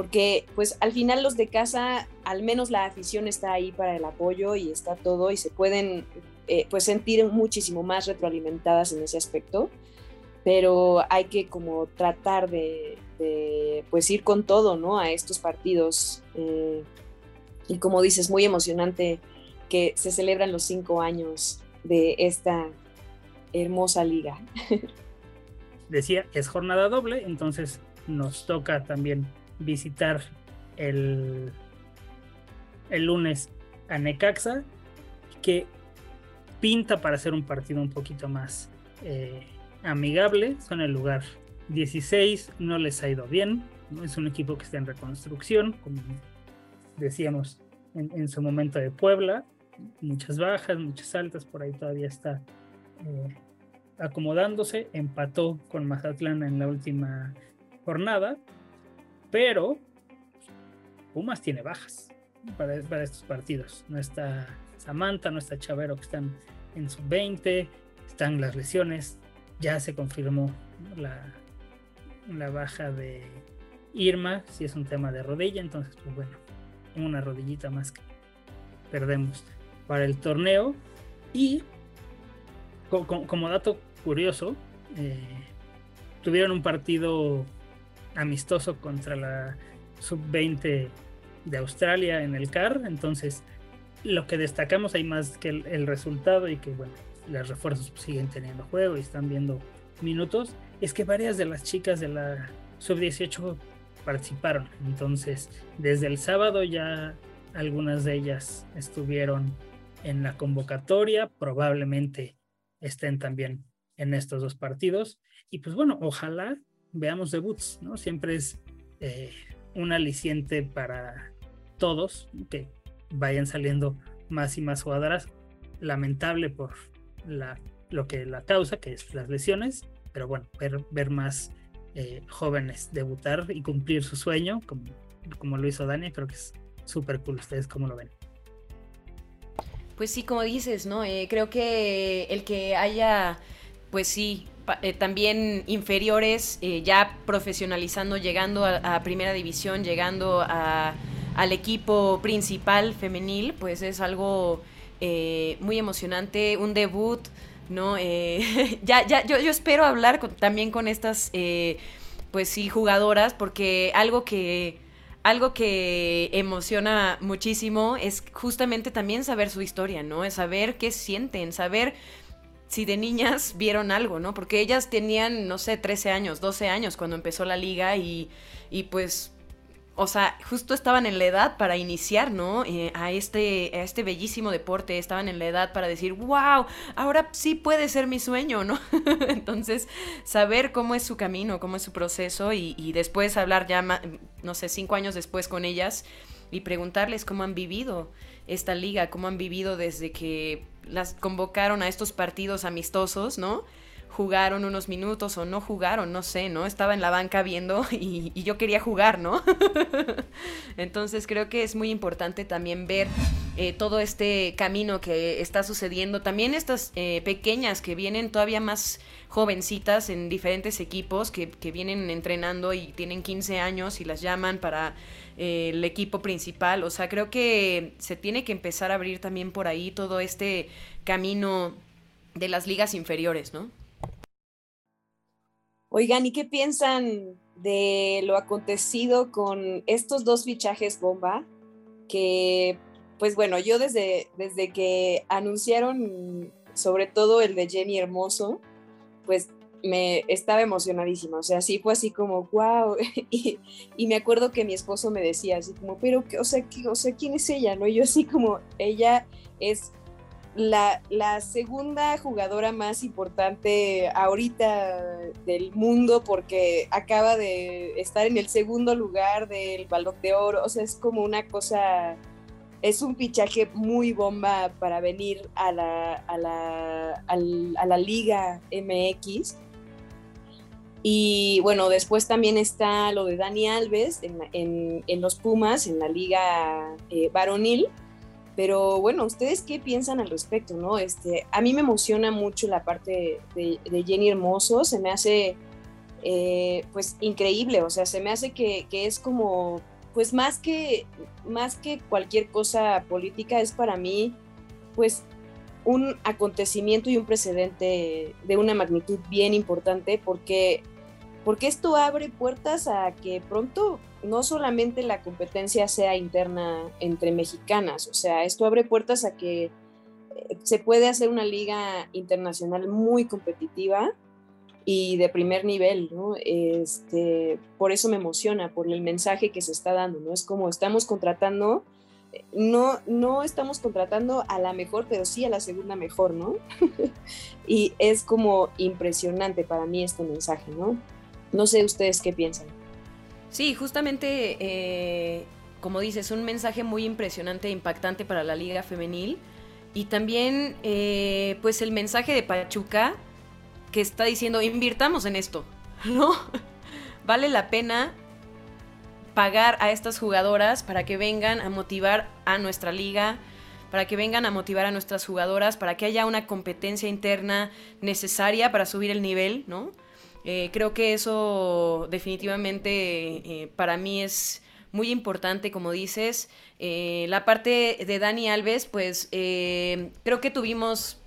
porque pues al final los de casa, al menos la afición está ahí para el apoyo y está todo y se pueden pues sentir muchísimo más retroalimentadas en ese aspecto, pero hay que como tratar de, pues ir con todo, ¿no? A estos partidos y como dices, muy emocionante que se celebran los cinco años de esta hermosa liga. Decía, es jornada doble, entonces nos toca también visitar el, el lunes a Necaxa, que pinta para ser un partido un poquito más eh, amigable. Son el lugar 16, no les ha ido bien. Es un equipo que está en reconstrucción, como decíamos en su momento de Puebla muchas bajas, muchas altas, por ahí todavía está eh, acomodándose, empató con Mazatlán en la última jornada, pero Pumas tiene bajas para, estos partidos. No está Samantha, no está Chavero, que están en sub 20, están las lesiones, ya se confirmó la, baja de Irma, si es un tema de rodilla, entonces pues bueno, una rodillita más que perdemos para el torneo. Y como dato curioso, eh, tuvieron un partido amistoso contra la sub-20 de Australia en el CAR. Entonces, lo que destacamos hay más que el, resultado y que, bueno, los refuerzos siguen teniendo juego y están viendo minutos, es que varias de las chicas de la sub-18 participaron. Entonces, desde el sábado ya algunas de ellas estuvieron en la convocatoria, probablemente estén también en estos dos partidos. Y pues bueno, ojalá veamos debuts, ¿no? Siempre es eh, un aliciente para todos que vayan saliendo más y más jugadoras. Lamentable por la, lo que la causa, que es las lesiones, pero bueno, ver, ver más eh, jóvenes debutar y cumplir su sueño, como, como lo hizo Dani, creo que es súper cool. ¿Ustedes cómo lo ven? Pues sí, como dices, ¿no? Eh, creo que el que haya, pues sí, eh, también inferiores, eh, ya profesionalizando, llegando a, primera división, llegando al equipo principal femenil, pues es algo muy emocionante, un debut, ¿no? ya, ya, yo, yo, espero hablar también con estas, pues sí, jugadoras, porque algo que algo que emociona muchísimo es justamente también saber su historia, ¿no? Es saber qué sienten, saber si de niñas vieron algo, ¿no? Porque ellas tenían, no sé, 13 años, 12 años cuando empezó la liga y, y pues o sea, justo estaban en la edad para iniciar, ¿no? Eh, a, este, a este bellísimo deporte, estaban en la edad para decir, wow, ahora sí puede ser mi sueño, ¿no? Entonces, saber cómo es su camino, cómo es su proceso y, después hablar ya, no sé, cinco años después con ellas y preguntarles cómo han vivido esta liga, cómo han vivido desde que las convocaron a estos partidos amistosos, ¿no? jugaron unos minutos o no jugaron, no sé, ¿no? Estaba en la banca viendo y, yo quería jugar, ¿no? Entonces creo que es muy importante también ver eh, todo este camino que está sucediendo. También estas eh, pequeñas que vienen todavía más jovencitas en diferentes equipos que, vienen entrenando y tienen 15 años y las llaman para eh, el equipo principal. O sea, creo que se tiene que empezar a abrir también por ahí todo este camino de las ligas inferiores, ¿no? Oigan, ¿y qué piensan de lo acontecido con estos dos fichajes bomba? Que, pues bueno, yo desde, desde que anunciaron sobre todo el de Jenny Hermoso, pues me estaba emocionadísima, o sea, sí fue así como, wow, y, me acuerdo que mi esposo me decía así como, pero, o sea, o sea, ¿quién es ella? ¿No? Y yo así como, ella es la, segunda jugadora más importante ahorita del mundo porque acaba de estar en el segundo lugar del balón de oro. O sea, es como una cosa, es un fichaje muy bomba para venir a la, a la Liga MX. Y bueno, después también está lo de Dani Alves en, los Pumas, en la Liga eh, Varonil Pero bueno, ¿ustedes qué piensan al respecto, no? Este, a mí me emociona mucho la parte de, Jenny Hermoso, se me hace eh, pues increíble, o sea, se me hace que, que, es como, pues más que, más que cualquier cosa política, es para mí pues un acontecimiento y un precedente de una magnitud bien importante porque, porque esto abre puertas a que pronto no solamente la competencia sea interna entre mexicanas, o sea, esto abre puertas a que eh, se puede hacer una liga internacional muy competitiva y de primer nivel, ¿no? Este, por eso me emociona, por el mensaje que se está dando, ¿no? Es como estamos contratando no, no estamos contratando a la mejor, pero sí a la segunda mejor, ¿no? y es como impresionante para mí este mensaje, ¿no? No sé ustedes qué piensan. Sí, justamente, eh, como dices, un mensaje muy impresionante e impactante para la liga femenil. Y también, eh, pues el mensaje de Pachuca que está diciendo, invirtamos en esto, ¿no? vale la pena pagar a estas jugadoras para que vengan a motivar a nuestra liga, para que vengan a motivar a nuestras jugadoras, para que haya una competencia interna necesaria para subir el nivel, ¿no? Eh, creo que eso definitivamente eh, para mí es muy importante, como dices. Eh, la parte de Dani Alves, pues creo que tuvimos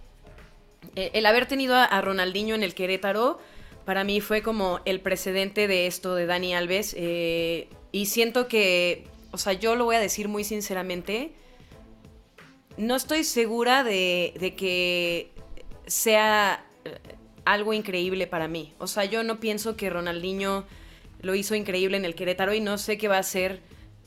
el haber tenido a, a, Ronaldinho en el Querétaro, para mí fue como el precedente de esto de Dani Alves. Y siento que, o sea, yo lo voy a decir muy sinceramente, no estoy segura de, que sea algo increíble para mí. O sea, yo no pienso que Ronaldinho lo hizo increíble en el Querétaro y no sé qué va a hacer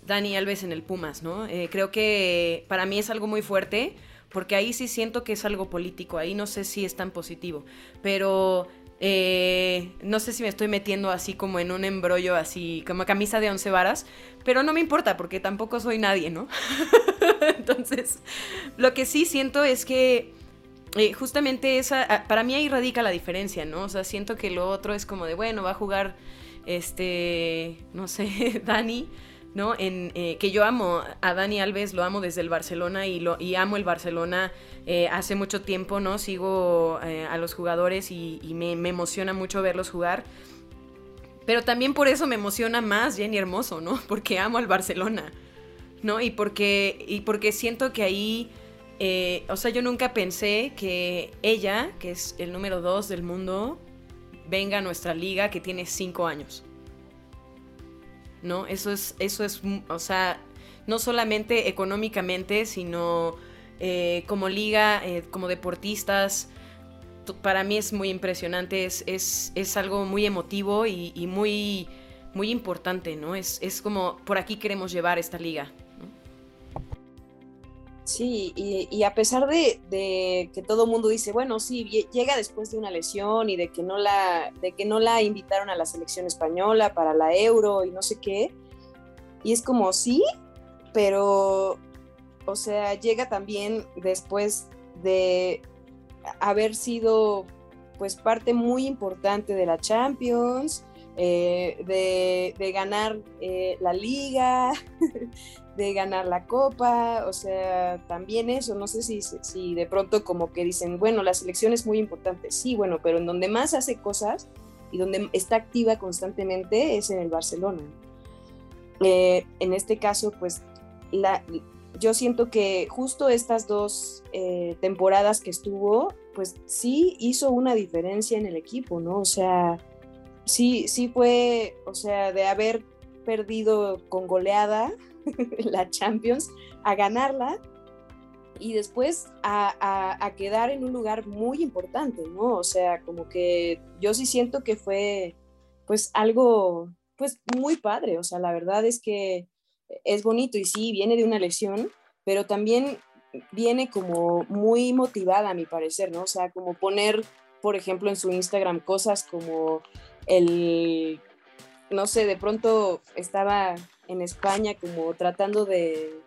Dani Alves en el Pumas, ¿no? Eh, creo que para mí es algo muy fuerte porque ahí sí siento que es algo político, ahí no sé si es tan positivo, pero eh, no sé si me estoy metiendo así como en un embrollo, así como camisa de once varas, pero no me importa porque tampoco soy nadie, ¿no? Entonces, lo que sí siento es que eh, justamente esa, para mí ahí radica la diferencia, ¿no? O sea, siento que lo otro es como de, bueno, va a jugar, este, no sé, Dani ¿no? En, eh, que yo amo a Dani Alves, lo amo desde el Barcelona y, lo, y amo el Barcelona eh, hace mucho tiempo, ¿no? Sigo a los jugadores y, me, emociona mucho verlos jugar. Pero también por eso me emociona más Jenny Hermoso, ¿no? Porque amo al Barcelona, ¿no? Y porque, y porque siento que ahí, o sea, yo nunca pensé que ella, que es el número dos del mundo, venga a nuestra liga que tiene cinco años. ¿no? Eso es, eso es, mm, o sea, no solamente económicamente, sino eh, como liga, eh, como deportistas. Para mí es muy impresionante, es, es, algo muy emotivo y, muy, muy importante, ¿no? Es, es como por aquí queremos llevar esta liga. Sí, y, a pesar de, que todo el mundo dice, bueno, sí, llega después de una lesión y de que, no la, de que no la invitaron a la selección española para la Euro y no sé qué, y es como, sí, pero, o sea, llega también después de haber sido, pues, parte muy importante de la Champions, eh, de, ganar eh, la liga, de ganar la copa, o sea, también eso, no sé si, si de pronto como que dicen, bueno, la selección es muy importante, sí, bueno, pero en donde más hace cosas y donde está activa constantemente es en el Barcelona. Eh, en este caso, pues la, yo siento que justo estas dos eh, temporadas que estuvo, pues sí hizo una diferencia en el equipo, ¿no? O sea, sí, sí fue, o sea, de haber perdido con goleada la Champions a ganarla y después a, quedar en un lugar muy importante, ¿no? O sea, como que yo sí siento que fue pues algo pues muy padre, o sea, la verdad es que es bonito y sí, viene de una lesión, pero también viene como muy motivada a mi parecer, ¿no? O sea, como poner, por ejemplo, en su Instagram cosas como el, no sé, de pronto estaba en España como tratando de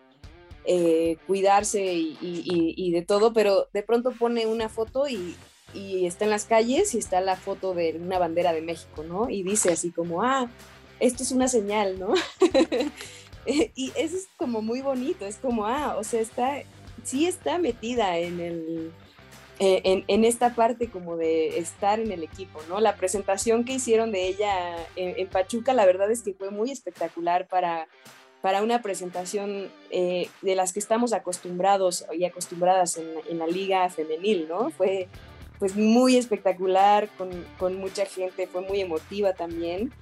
eh, cuidarse y, de todo, pero de pronto pone una foto y, está en las calles y está la foto de una bandera de México, ¿no? Y dice así como, ah, esto es una señal, ¿no? y eso es como muy bonito, es como, ah, o sea, está, sí está metida en el, eh, en, esta parte como de estar en el equipo, ¿no? La presentación que hicieron de ella en, Pachuca, la verdad es que fue muy espectacular para, para una presentación eh, de las que estamos acostumbrados y acostumbradas en, la liga femenil, ¿no? Fue pues muy espectacular, con, mucha gente, fue muy emotiva también.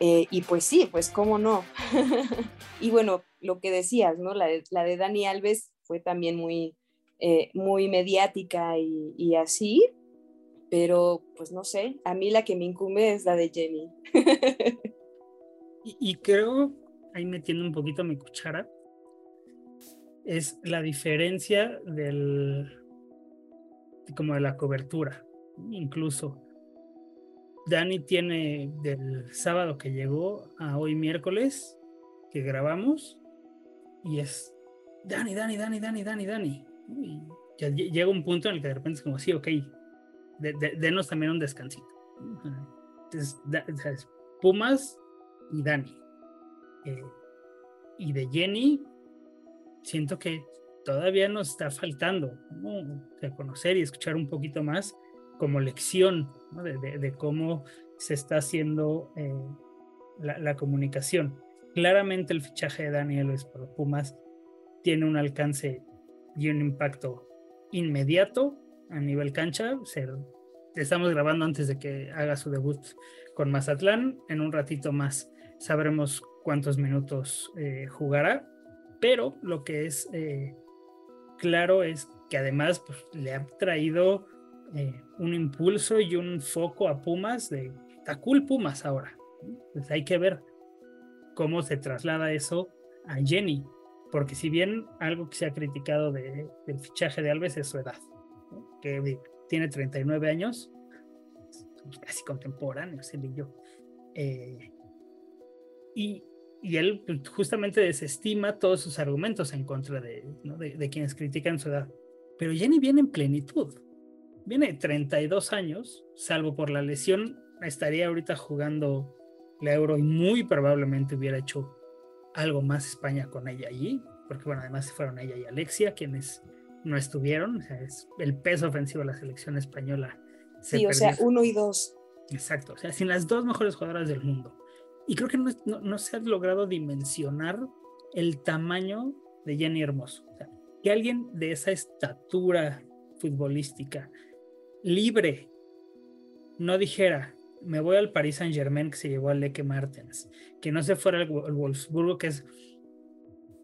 Eh, y pues sí, pues cómo no. y bueno, lo que decías, ¿no? La la de Dani Alves fue también muy, eh, muy mediática y, así, pero pues no sé, a mí la que me incumbe es la de Jenny. y, creo, ahí metiendo un poquito mi cuchara, es la diferencia del, como de la cobertura, incluso. Dani tiene del sábado que llegó a hoy miércoles que grabamos y es Dani, Dani, Dani, Dani, Dani, Dani. Y ya llega un punto en el que de repente es como, sí, ok, denos también un descansito. Entonces, Pumas y Dani. Eh, y de Jenny, siento que todavía nos está faltando conocer y escuchar un poquito más como lección de, cómo se está haciendo eh, la, la, comunicación. Claramente el fichaje de Dani Alves por Pumas tiene un alcance y un impacto inmediato a nivel cancha. estamos grabando antes de que haga su debut con Mazatlán. En un ratito más sabremos cuántos minutos eh, jugará. Pero lo que es eh, claro es que además pues, le ha traído eh, un impulso y un foco a Pumas de está cool Pumas ahora. Pues hay que ver cómo se traslada eso a Jenny, porque si bien algo que se ha criticado de, del fichaje de Alves es su edad, que tiene 39 años, casi contemporáneos, él y yo. Eh, y, y, él pues, justamente desestima todos sus argumentos en contra de, de, de, quienes critican su edad. Pero Jenny viene en plenitud. Viene de 32 años, salvo por la lesión, estaría ahorita jugando la Euro y muy probablemente hubiera hecho algo más España con ella allí, porque bueno, además fueron ella y Alexia quienes no estuvieron, o sea, es el peso ofensivo de la selección española. sí, o sea, uno y dos. Exacto, o sea, sin las dos mejores jugadoras del mundo. Y creo que no, no, se ha logrado dimensionar el tamaño de Jenny Hermoso. O sea, que alguien de esa estatura futbolística, libre, no dijera, me voy al Paris Saint Germain que se llevó al Leque Martens, que no se fuera al, Wolfsburgo, que es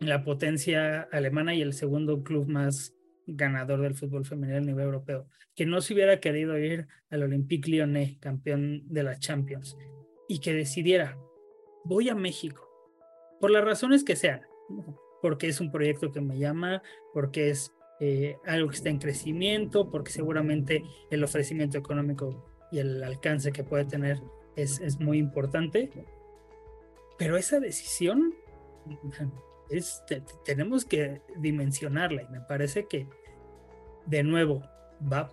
la potencia alemana y el segundo club más ganador del fútbol femenino a nivel europeo, que no se hubiera querido ir al Olympique Lyonnais, campeón de la Champions, y que decidiera, voy a México, por las razones que sean, porque es un proyecto que me llama, porque es eh, algo que está en crecimiento, porque seguramente el ofrecimiento económico y el alcance que puede tener es, es muy importante. Pero esa decisión es, tenemos que dimensionarla y me parece que, de nuevo, va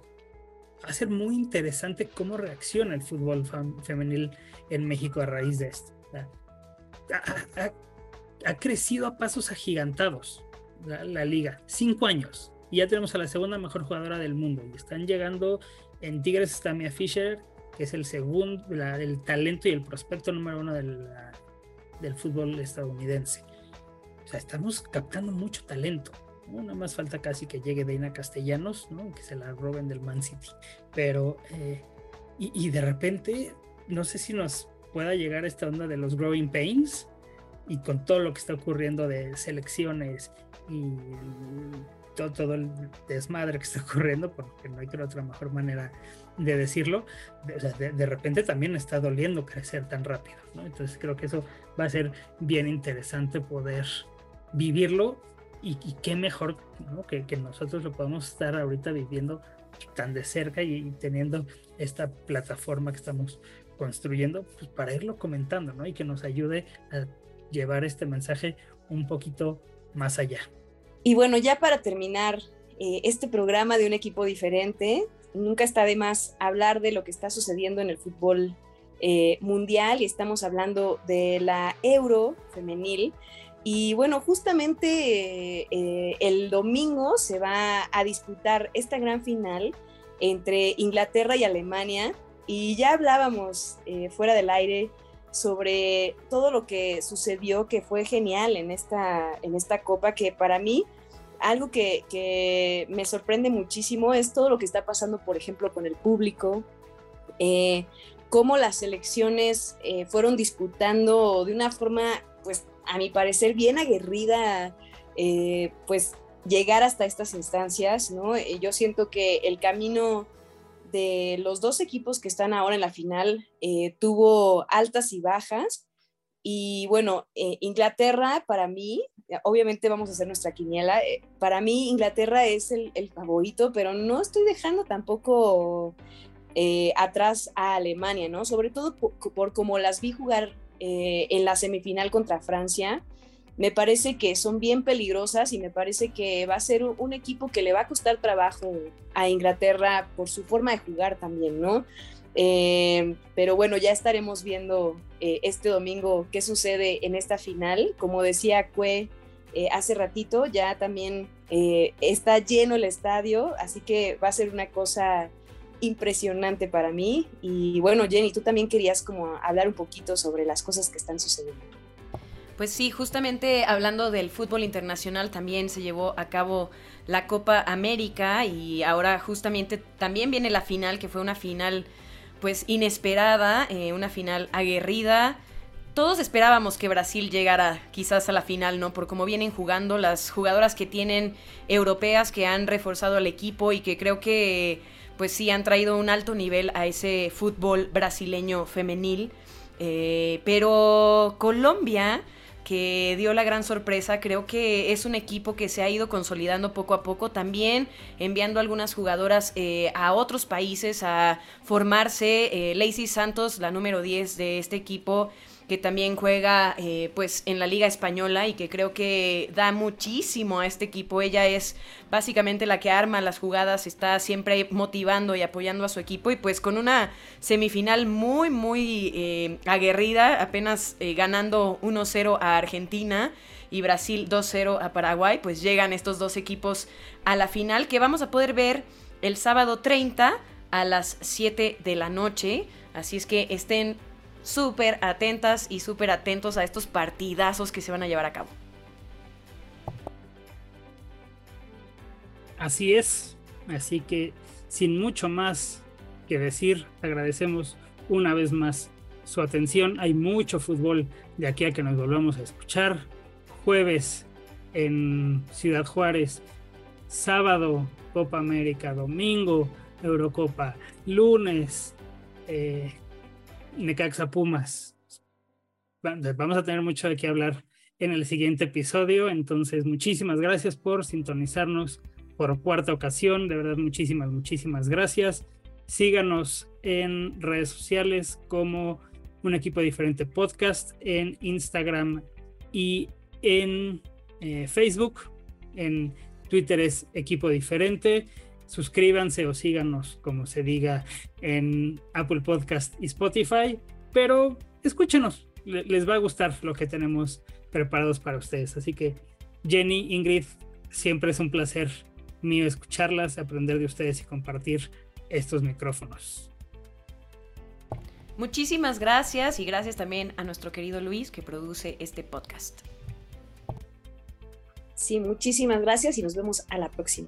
a ser muy interesante cómo reacciona el fútbol femenil en México a raíz de esto. Ha, crecido a pasos agigantados la, la, liga, cinco años, y ya tenemos a la segunda mejor jugadora del mundo, y están llegando en Tigres está Mia Fisher, que es el segundo, el talento y el prospecto número uno del, del fútbol estadounidense. O sea, estamos captando mucho talento. ¿no? Más falta casi que llegue Deina Castellanos, ¿no? que se la roben del Man City. Pero, eh, y, y, de repente, no sé si nos pueda llegar esta onda de los growing pains y con todo lo que está ocurriendo de selecciones y todo, el desmadre que está ocurriendo, porque no hay otra mejor manera de decirlo, de, repente también está doliendo crecer tan rápido. Entonces creo que eso va a ser bien interesante poder vivirlo y, qué mejor que, nosotros lo podamos estar ahorita viviendo tan de cerca y, teniendo esta plataforma que estamos construyendo pues para irlo comentando ¿no? y que nos ayude a llevar este mensaje un poquito más allá. Y bueno, ya para terminar eh, este programa de un equipo diferente, nunca está de más hablar de lo que está sucediendo en el fútbol eh, mundial y estamos hablando de la Euro femenil Y bueno, justamente eh, el domingo se va a disputar esta gran final entre Inglaterra y Alemania. Y ya hablábamos fuera del aire sobre todo lo que sucedió, que fue genial en esta, en esta copa, que para mí algo que, me sorprende muchísimo es todo lo que está pasando, por ejemplo, con el público, eh, cómo las elecciones eh, fueron disputando de una forma, pues, a mi parecer, bien aguerrida, eh, pues, llegar hasta estas instancias, ¿no? yo siento que el camino de los dos equipos que están ahora en la final tuvo altas y bajas, y bueno, Inglaterra para mí obviamente vamos a hacer nuestra quiniela. Eh, para mí Inglaterra es el, favorito, pero no estoy dejando tampoco eh, atrás a Alemania, ¿no? Sobre todo por, cómo las vi jugar eh, en la semifinal contra Francia. Me parece que son bien peligrosas y me parece que va a ser un equipo que le va a costar trabajo a Inglaterra por su forma de jugar también, ¿no? pero bueno, ya estaremos viendo este domingo qué sucede en esta final. Como decía Cue, eh, hace ratito, ya también eh, está lleno el estadio, así que va a ser una cosa impresionante para mí. Y bueno, Jenny, tú también querías como hablar un poquito sobre las cosas que están sucediendo. Pues sí, justamente hablando del fútbol internacional también se llevó a cabo la Copa América y ahora justamente también viene la final, que fue una final pues inesperada, eh, una final aguerrida, todos esperábamos que Brasil llegara quizás a la final, ¿no? Por cómo vienen jugando las jugadoras que tienen europeas que han reforzado al equipo y que creo que pues sí han traído un alto nivel a ese fútbol brasileño femenil. Eh, pero Colombia, que dio la gran sorpresa, creo que es un equipo que se ha ido consolidando poco a poco, también enviando algunas jugadoras eh, a otros países a formarse. Eh, Lacey Santos, la número 10 de este equipo, que también juega eh, pues en la liga española y que creo que da muchísimo a este equipo. Ella es básicamente la que arma las jugadas, está siempre motivando y apoyando a su equipo y pues con una semifinal muy muy eh, aguerrida, apenas eh, ganando 1-0 a Argentina y Brasil 2-0 a Paraguay, pues llegan estos dos equipos a la final que vamos a poder ver el sábado 30 a las 7 de la noche. Así es que estén súper atentas y súper atentos a estos partidazos que se van a llevar a cabo. Así es, así que sin mucho más que decir, agradecemos una vez más su atención. Hay mucho fútbol de aquí a que nos volvamos a escuchar. Jueves en Ciudad Juárez, sábado Copa América, domingo Eurocopa, lunes eh, Necaxa Pumas. Vamos a tener mucho de qué hablar en el siguiente episodio. Entonces, muchísimas gracias por sintonizarnos por cuarta ocasión. De verdad, muchísimas, muchísimas gracias. Síganos en redes sociales como un equipo diferente podcast, en Instagram y en eh, Facebook. En Twitter es equipo diferente suscríbanse o síganos, como se diga, en Apple Podcast y Spotify, pero escúchenos, les va a gustar lo que tenemos preparados para ustedes. Así que Jenny, Ingrid, siempre es un placer mío escucharlas, aprender de ustedes y compartir estos micrófonos. Muchísimas gracias y gracias también a nuestro querido Luis que produce este podcast. Sí, muchísimas gracias y nos vemos a la próxima.